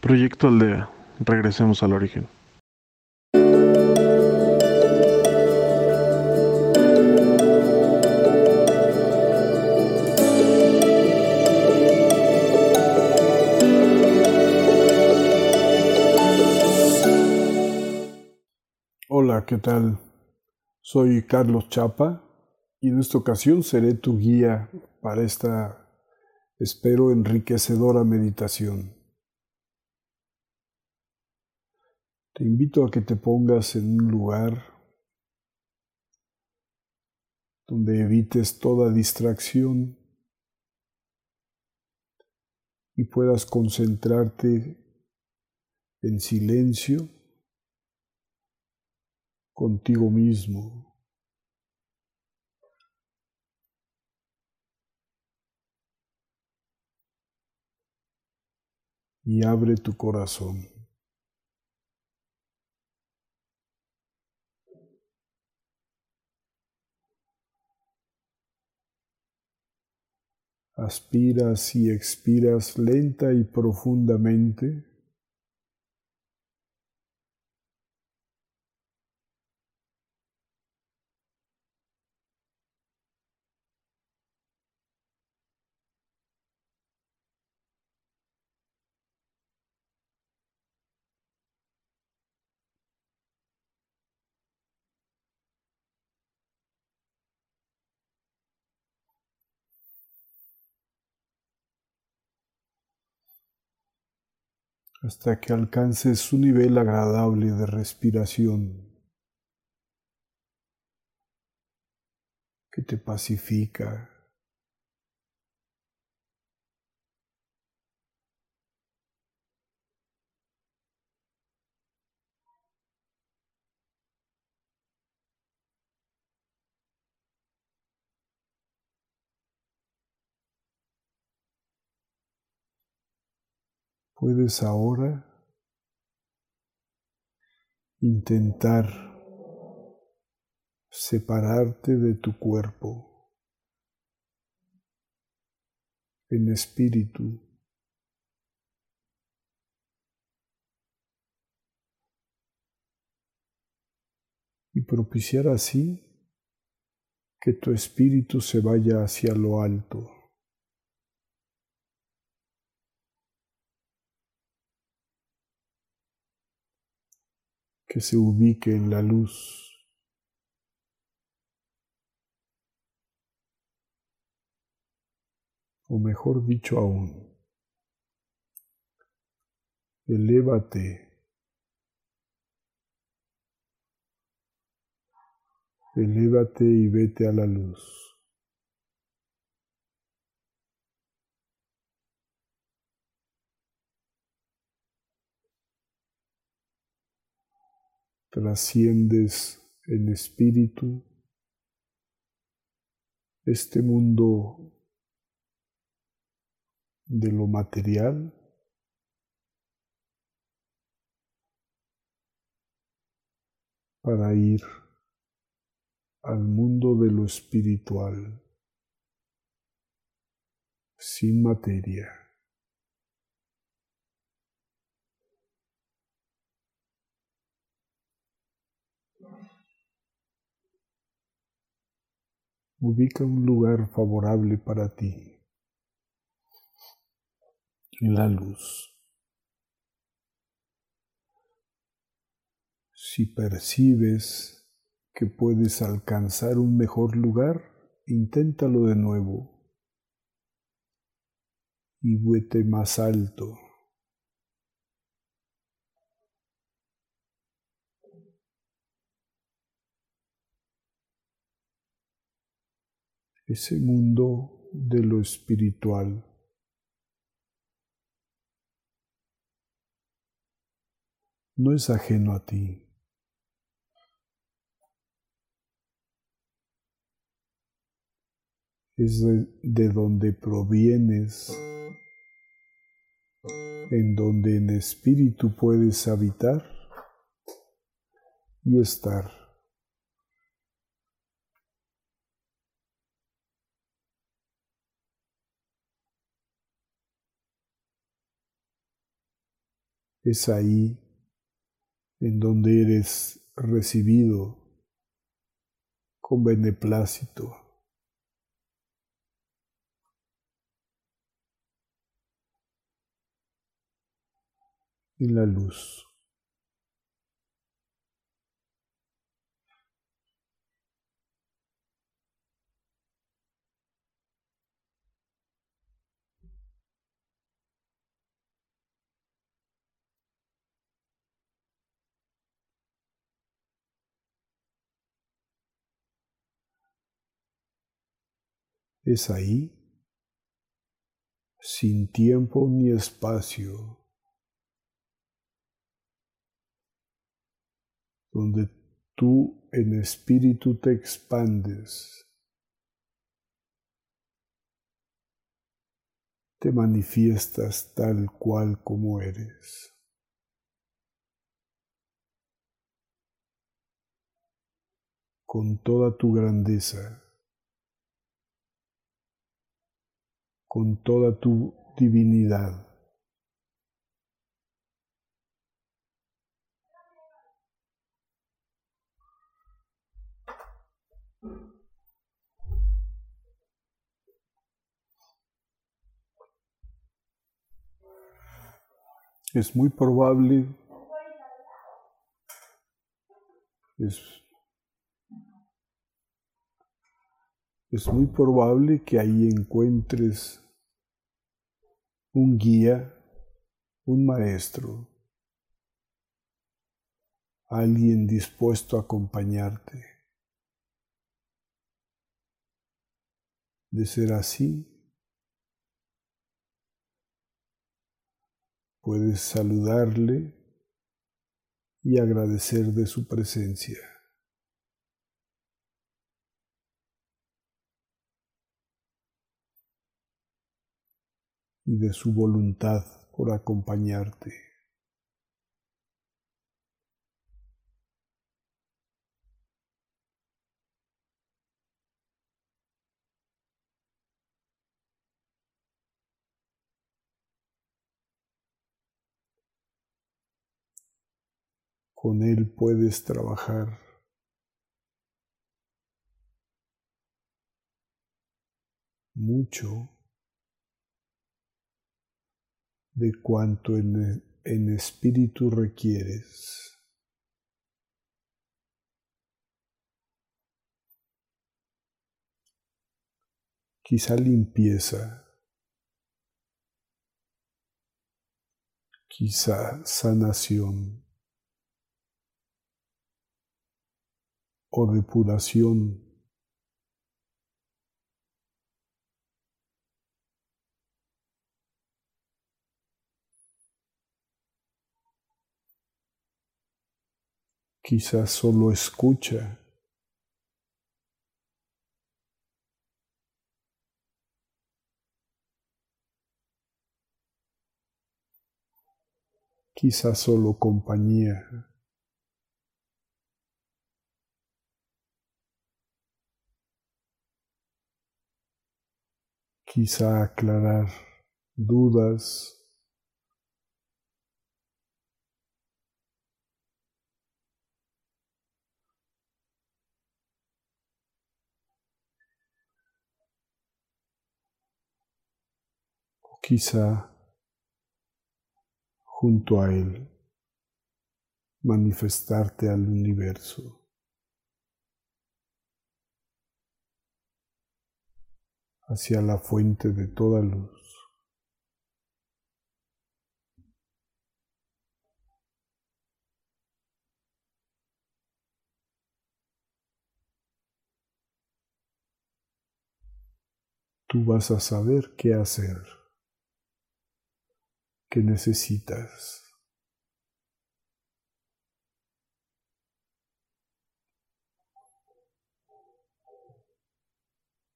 Proyecto Aldea. Regresemos al origen. Hola, ¿qué tal? Soy Carlos Chapa y en esta ocasión seré tu guía para esta, espero, enriquecedora meditación. Te invito a que te pongas en un lugar donde evites toda distracción y puedas concentrarte en silencio contigo mismo. Y abre tu corazón. Aspiras y expiras lenta y profundamente. Hasta que alcances un nivel agradable de respiración que te pacifica. Puedes ahora intentar separarte de tu cuerpo en espíritu. Y propiciar así que tu espíritu se vaya hacia lo alto. Que se ubique en la luz. O mejor dicho aún, elévate, elévate y vete a la luz. Trasciendes en espíritu este mundo de lo material para ir al mundo de lo espiritual sin materia. Ubica un lugar favorable para ti. La luz. Si percibes que puedes alcanzar un mejor lugar, inténtalo de nuevo y vete más alto. Ese mundo de lo espiritual. No es ajeno a ti. Es de, de donde provienes, en donde en espíritu puedes habitar y estar. Es ahí en donde eres recibido con beneplácito. En la luz. Es ahí, sin tiempo ni espacio, donde tú en espíritu te expandes, te manifiestas tal cual como eres. con toda tu grandeza. Con toda tu divinidad. Es muy probable, es muy probable que ahí encuentres un guía, un maestro, alguien dispuesto a acompañarte. De ser así, puedes saludarle y agradecer de su presencia. Y de su voluntad por acompañarte. Con Él puedes trabajar mucho de cuanto en, en espíritu requieres. Quizá limpieza, quizá sanación. O depuración quizás solo escucha. Quizás solo compañía. Quizá aclarar dudas quizá junto a Él manifestarte al universo. hacia la fuente de toda luz. Tú vas a saber qué hacer que necesitas.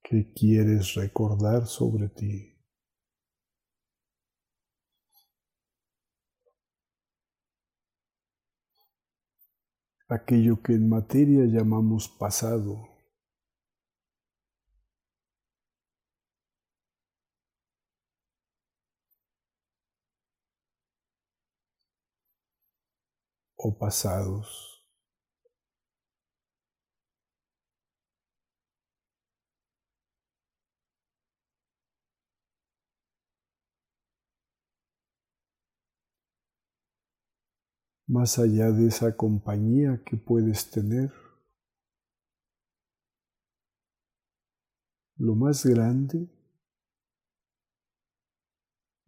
¿Qué quieres recordar sobre ti? Aquello que en materia llamamos pasado o pasados. Más allá de esa compañía que puedes tener, lo más grande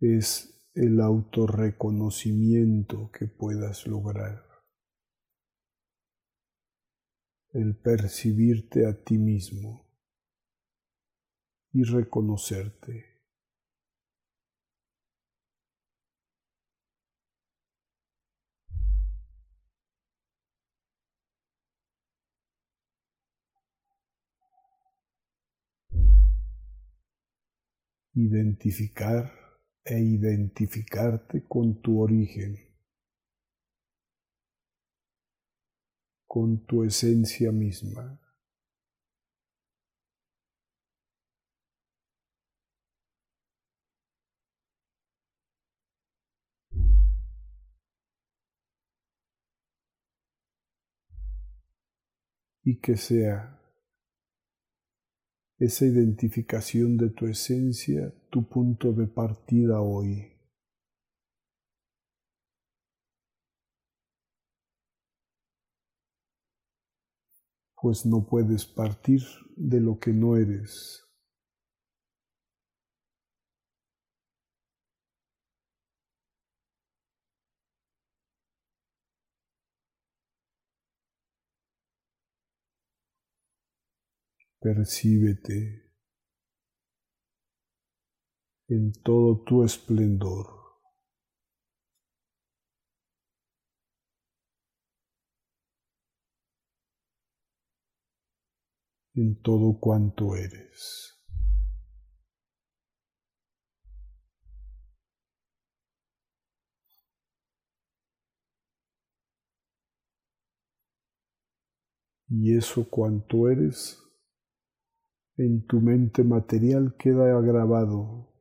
es el autorreconocimiento que puedas lograr, el percibirte a ti mismo y reconocerte. identificar e identificarte con tu origen, con tu esencia misma. Y que sea esa identificación de tu esencia, tu punto de partida hoy. Pues no puedes partir de lo que no eres. Percíbete en todo tu esplendor. En todo cuanto eres. Y eso cuanto eres en tu mente material queda grabado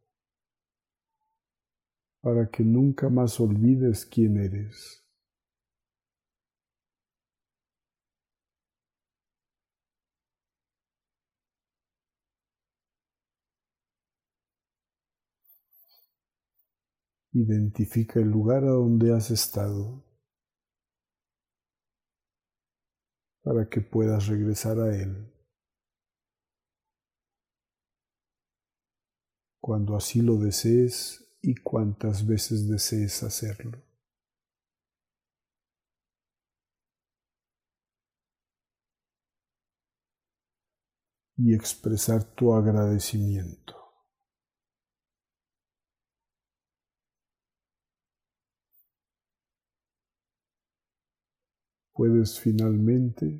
para que nunca más olvides quién eres. Identifica el lugar a donde has estado para que puedas regresar a él. cuando así lo desees y cuantas veces desees hacerlo. Y expresar tu agradecimiento. Puedes finalmente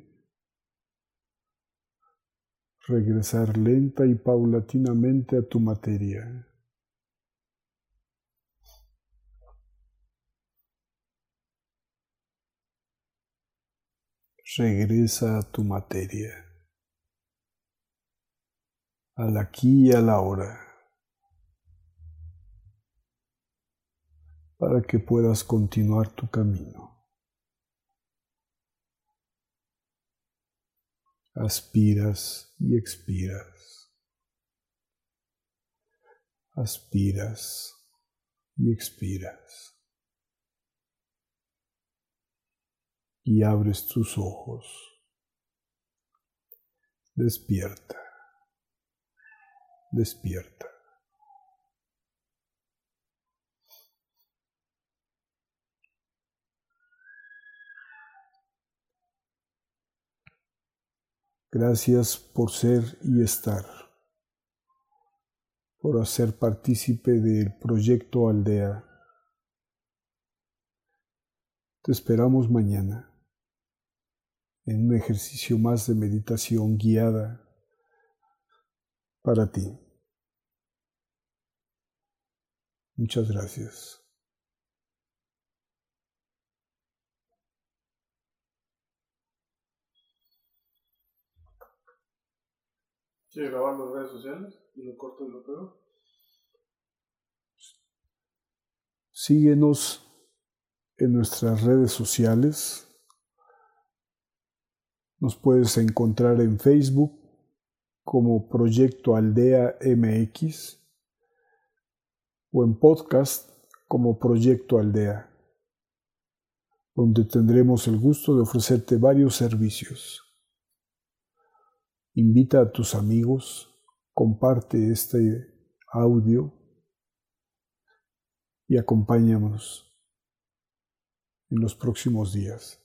regresar lenta y paulatinamente a tu materia. Regresa a tu materia, al aquí y a la hora, para que puedas continuar tu camino. Aspiras y expiras. Aspiras y expiras. Y abres tus ojos. Despierta. Despierta. Gracias por ser y estar, por hacer partícipe del proyecto Aldea. Te esperamos mañana en un ejercicio más de meditación guiada para ti. Muchas gracias. ¿Quieres grabar las redes sociales y lo corto y lo pego? Síguenos en nuestras redes sociales. Nos puedes encontrar en Facebook como Proyecto Aldea MX o en podcast como Proyecto Aldea, donde tendremos el gusto de ofrecerte varios servicios. Invita a tus amigos, comparte este audio y acompáñanos en los próximos días.